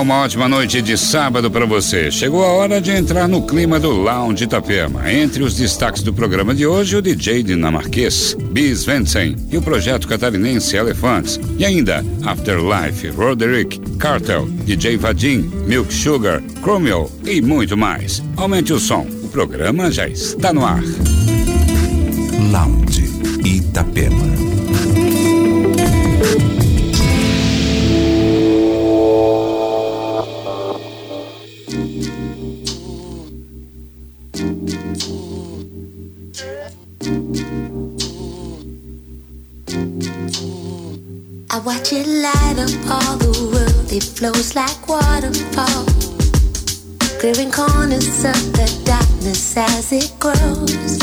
Uma ótima noite de sábado para você. Chegou a hora de entrar no clima do Lounge Itapema. Entre os destaques do programa de hoje, o DJ dinamarquês Bis Vensen e o projeto catarinense Elephants. E ainda Afterlife, Roderick, Cartel, DJ Vadim, Milk Sugar, Chromio e muito mais. Aumente o som, o programa já está no ar. Lounge Itapema. Light up all the world. It flows like waterfall. Clearing corners of the darkness as it grows.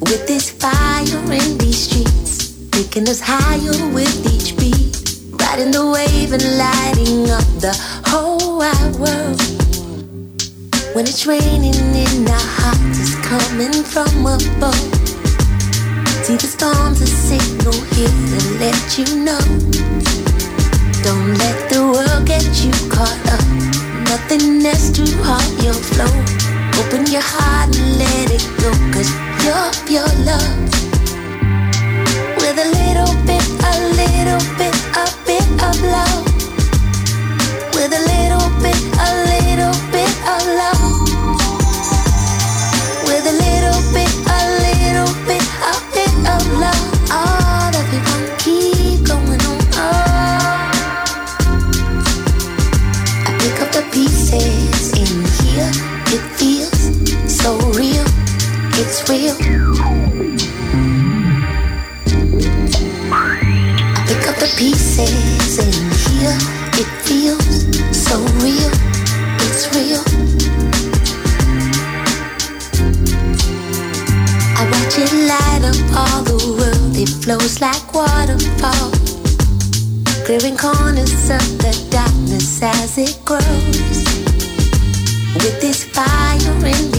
With this fire in these streets, taking us higher with each beat. Riding the wave and lighting up the whole wide world. When it's raining in our hearts, it's coming from above. See the storms a signal here to let you know. Don't let the world get you caught up. Nothing else to halt your flow. Open your heart and let it go, cause you're pure love. With a little bit, a little bit, a bit of love. With a little bit, a little bit of love. With a little bit, Real. I pick up the pieces in here. It feels so real. It's real. I watch it light up all the world. It flows like waterfall. Clearing corners of the darkness as it grows. With this fire in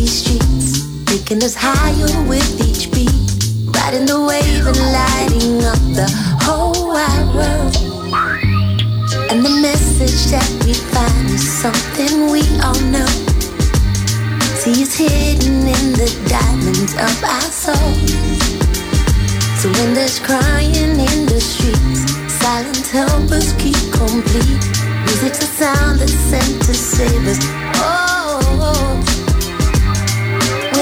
taking us higher with each beat. Riding the wave and lighting up the whole wide world. And the message that we find is something we all know. See, it's hidden in the diamonds of our soul. So when there's crying in the streets, silent help us keep complete. Music's a sound that's sent to save us. Oh,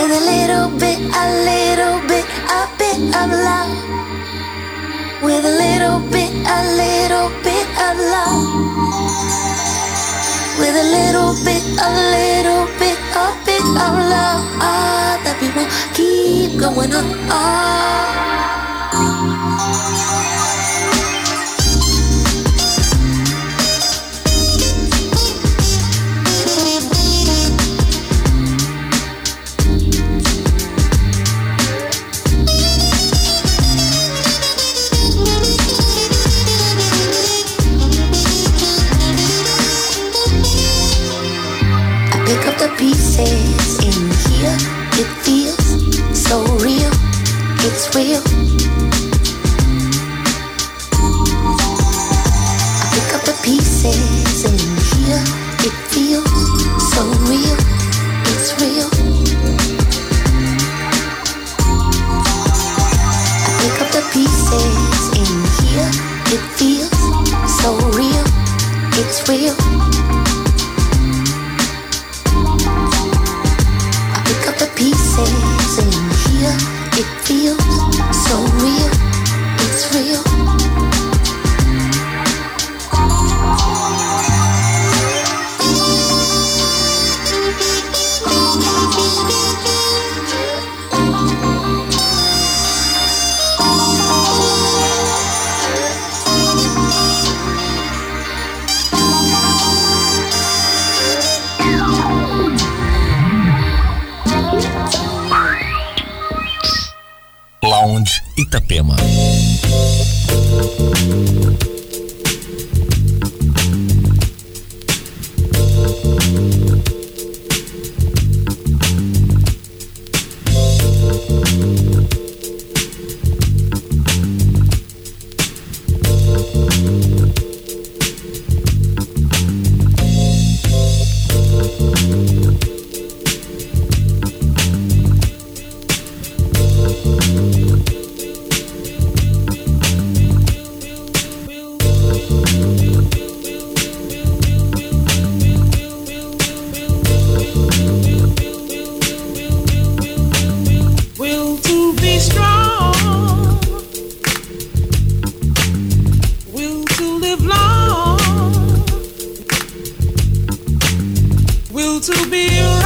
with a little bit, a little bit, a bit of love. With a little bit, a little bit of love. With a little bit, a little bit, a bit of love. Ah, that we will keep going on. Ah. So real. It's real. I pick up the pieces in here. It feels so real. It's real. I pick up the pieces in here. It feels so real. It's real. So real. live long, will to be.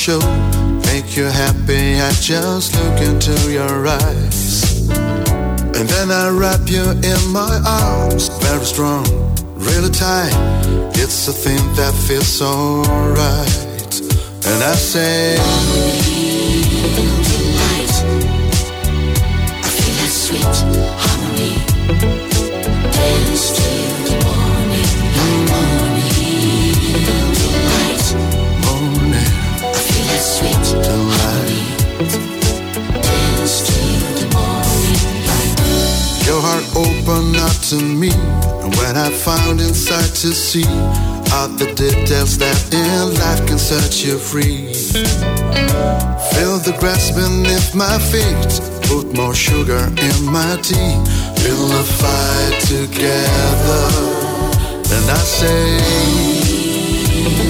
Show make you happy. I just look into your eyes. And then I wrap you in my arms, very strong, really tight. It's a thing that feels so right. And I say, to me when I found inside to see all the details that in life can set you free. Feel the grass beneath my feet, put more sugar in my tea, a fire together, and I say.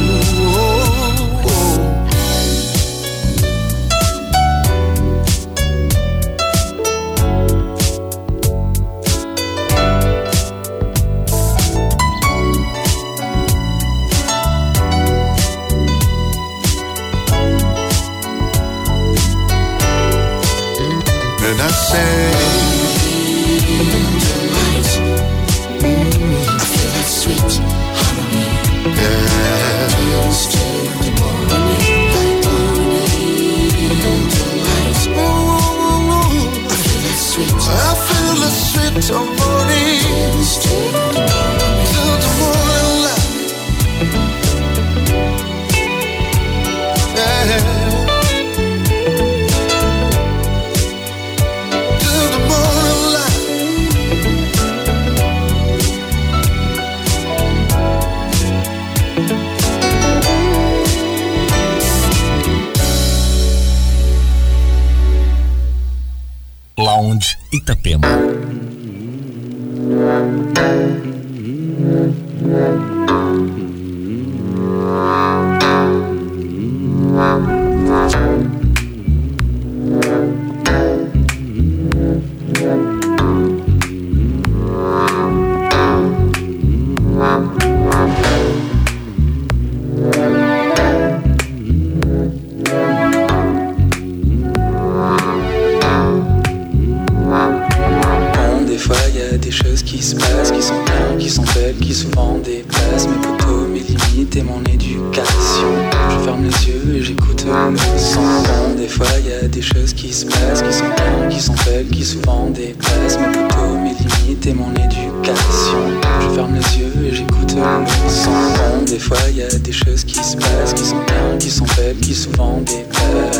Des fois y a des choses qui se passent, qui sont bien, qui sont faibles, qui souvent dépassent.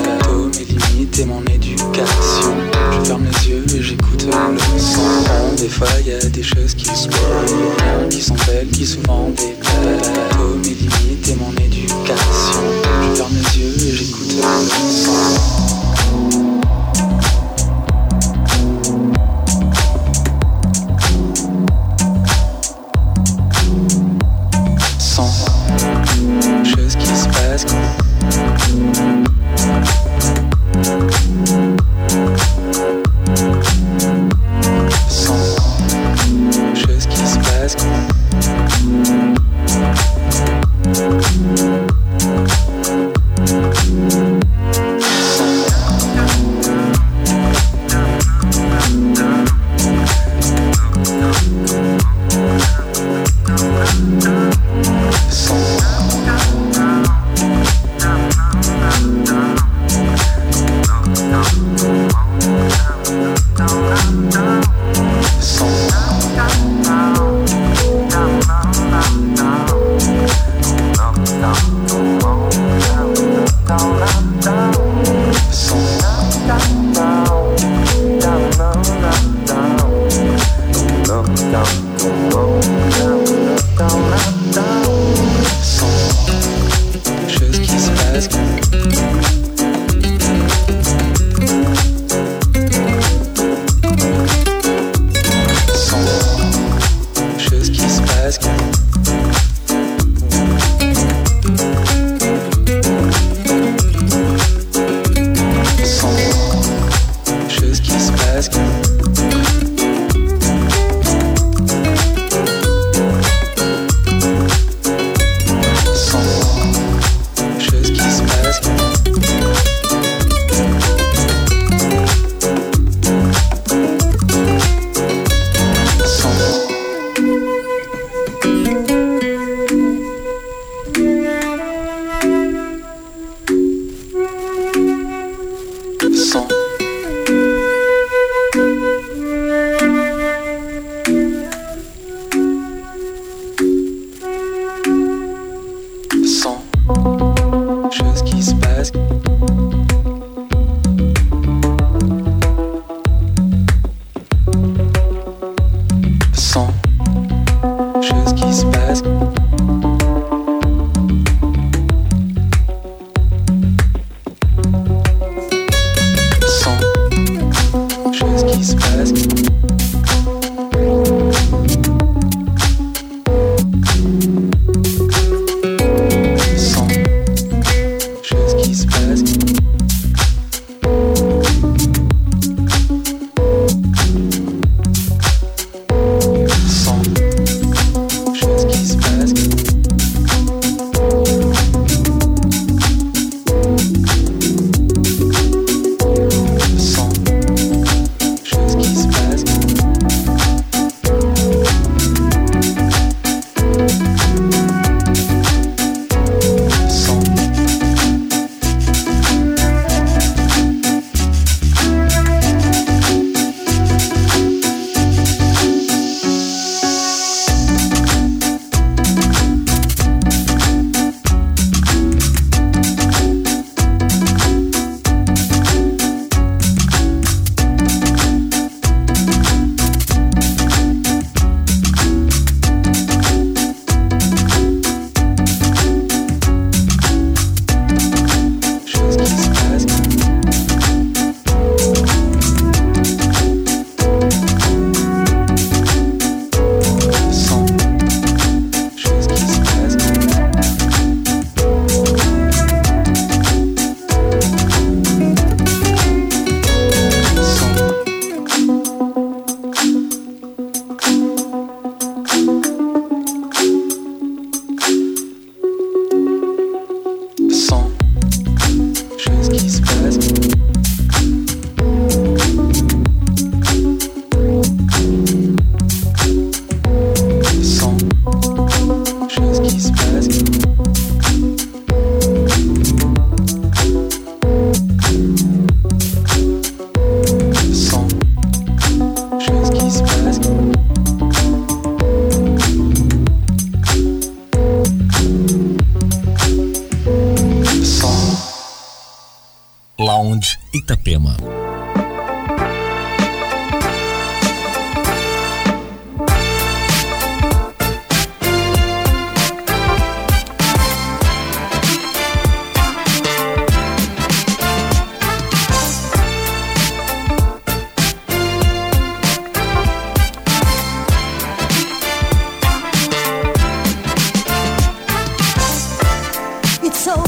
Mes limites et mon éducation. Je ferme les yeux et j'écoute le son. Des fois y a des choses qui se passent, qui sont faibles, qui souvent dépassent. Mes limites et mon éducation. Je ferme les yeux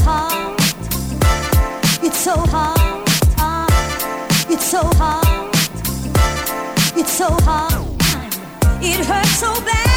hard. It's so hard. It's so hard. It's so hard. It hurts so bad.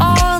all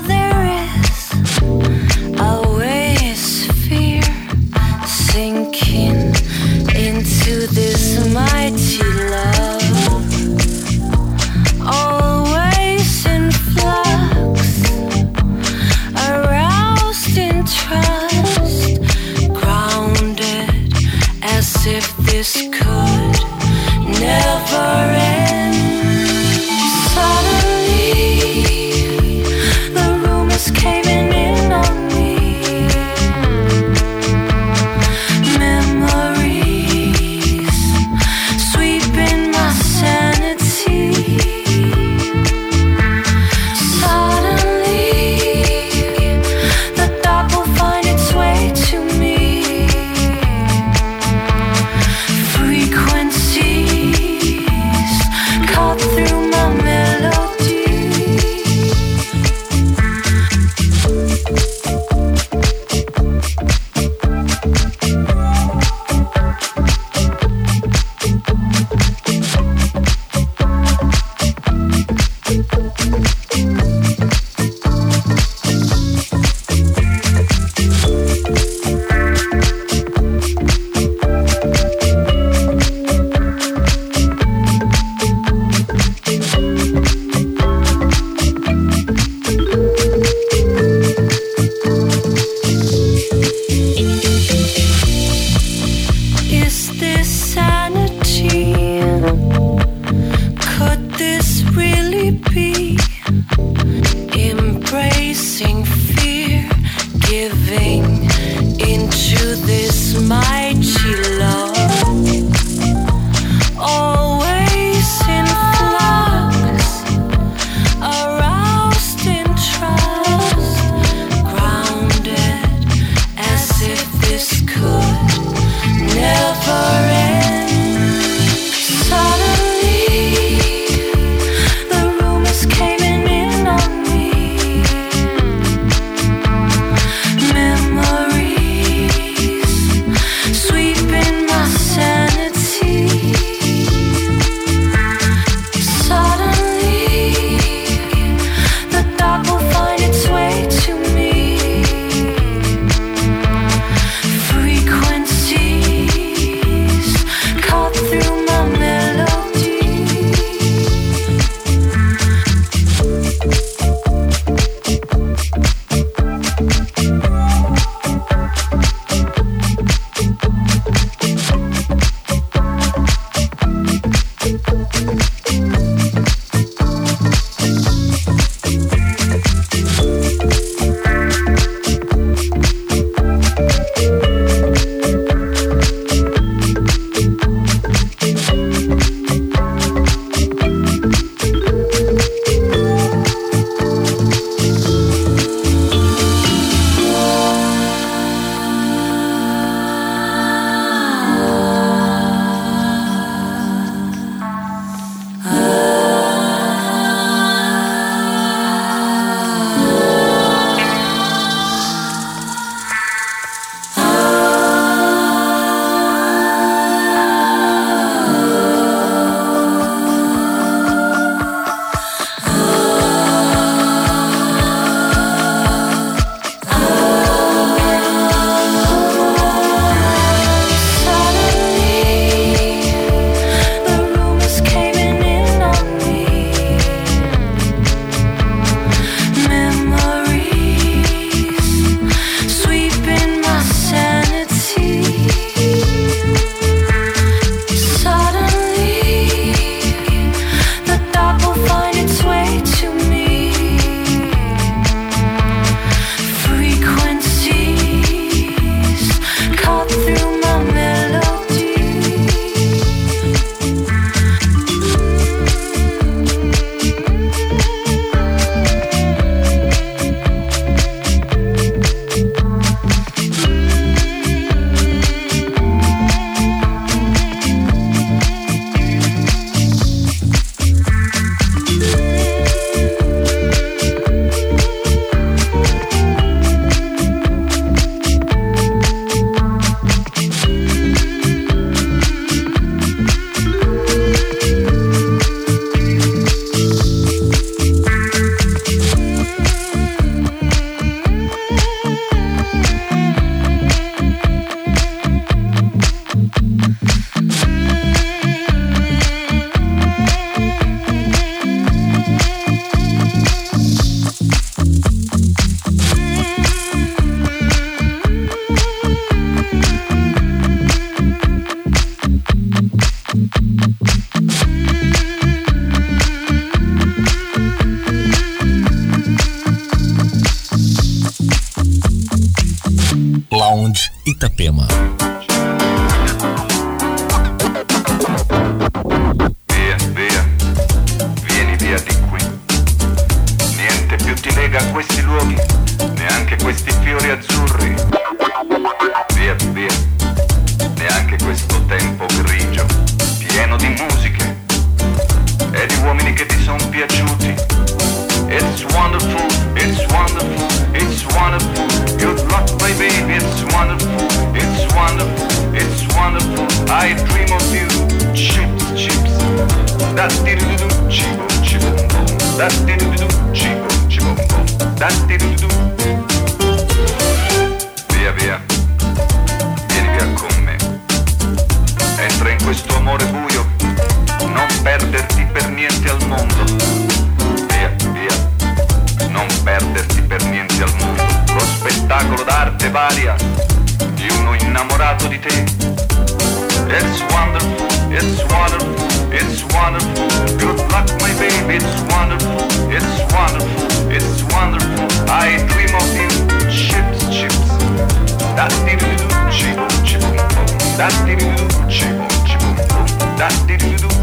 Lounge Itapema. Via, via, vieni via di qui. Niente più ti lega a questi luoghi, neanche questi fiori azzurri. Via, via, neanche questo tempo grigio, pieno di musiche e di uomini che ti sono piaciuti. It's wonderful, it's wonderful, it's wonderful. It's wonderful, it's wonderful, it's wonderful. I dream of you. Chips, chips. That did do do chibo chibo. That Via via. Vieni via con me. Entra in questo amore buio. Non perderti per niente al mondo. Via via. Non perderti per niente al mondo. spettacolo d'arte varia di uno innamorato di te. It's wonderful, it's wonderful, it's wonderful. Good luck, my baby, it's wonderful, it's wonderful, it's wonderful. I dream of you, chips, chips. That did you do, chip, chip, that did you do, chip, chip, that did you do.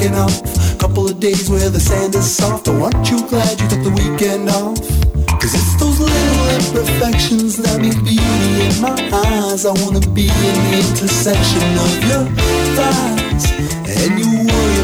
Taking off. Couple of days where the sand is soft. Oh, aren't you glad you took the weekend off? Cause it's those little imperfections that make beauty in my eyes. I wanna be in the intersection of your thighs. And you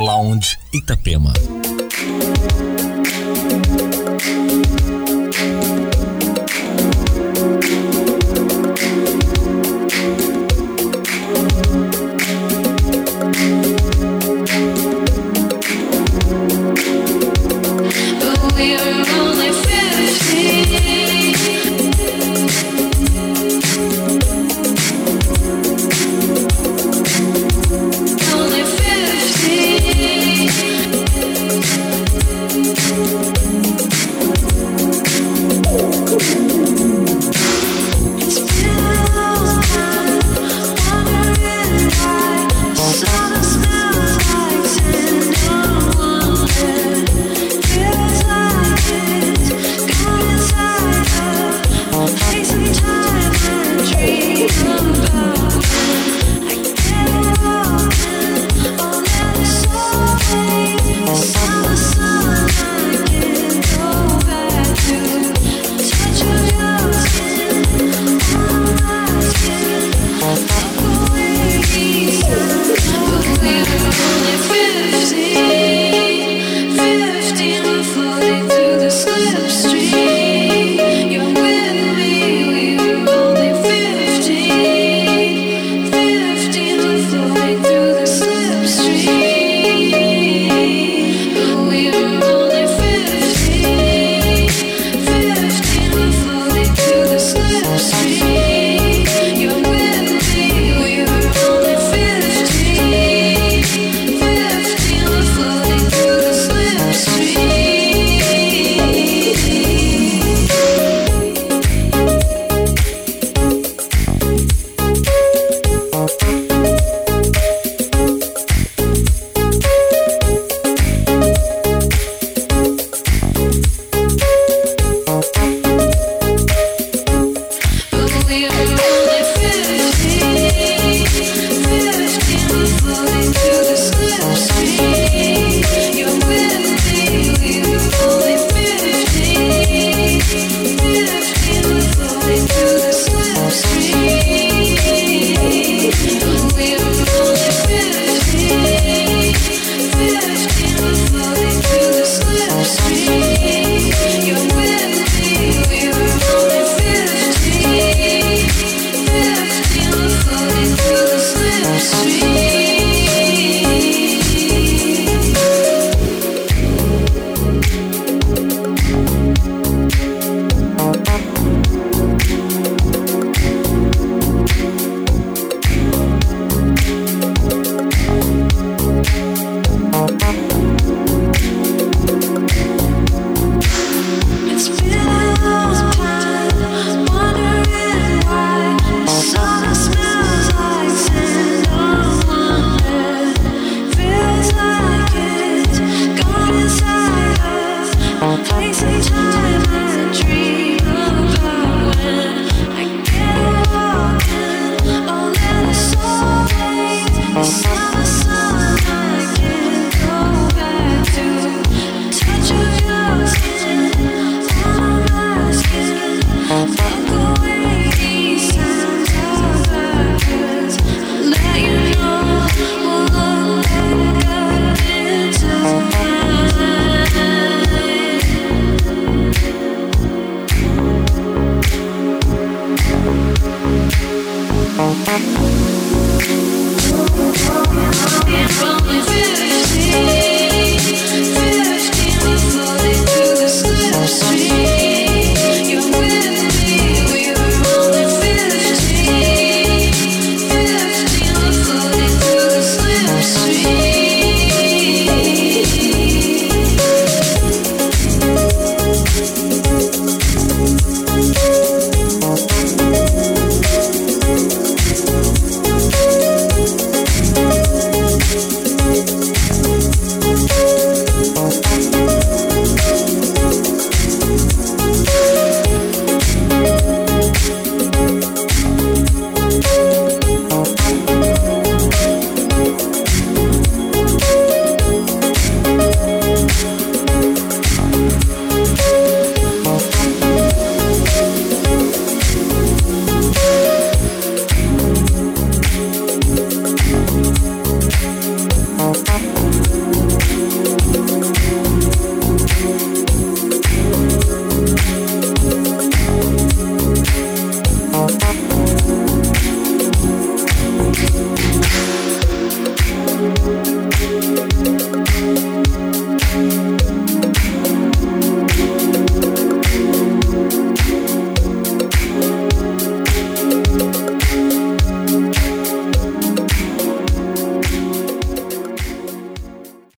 Lounge Itapema.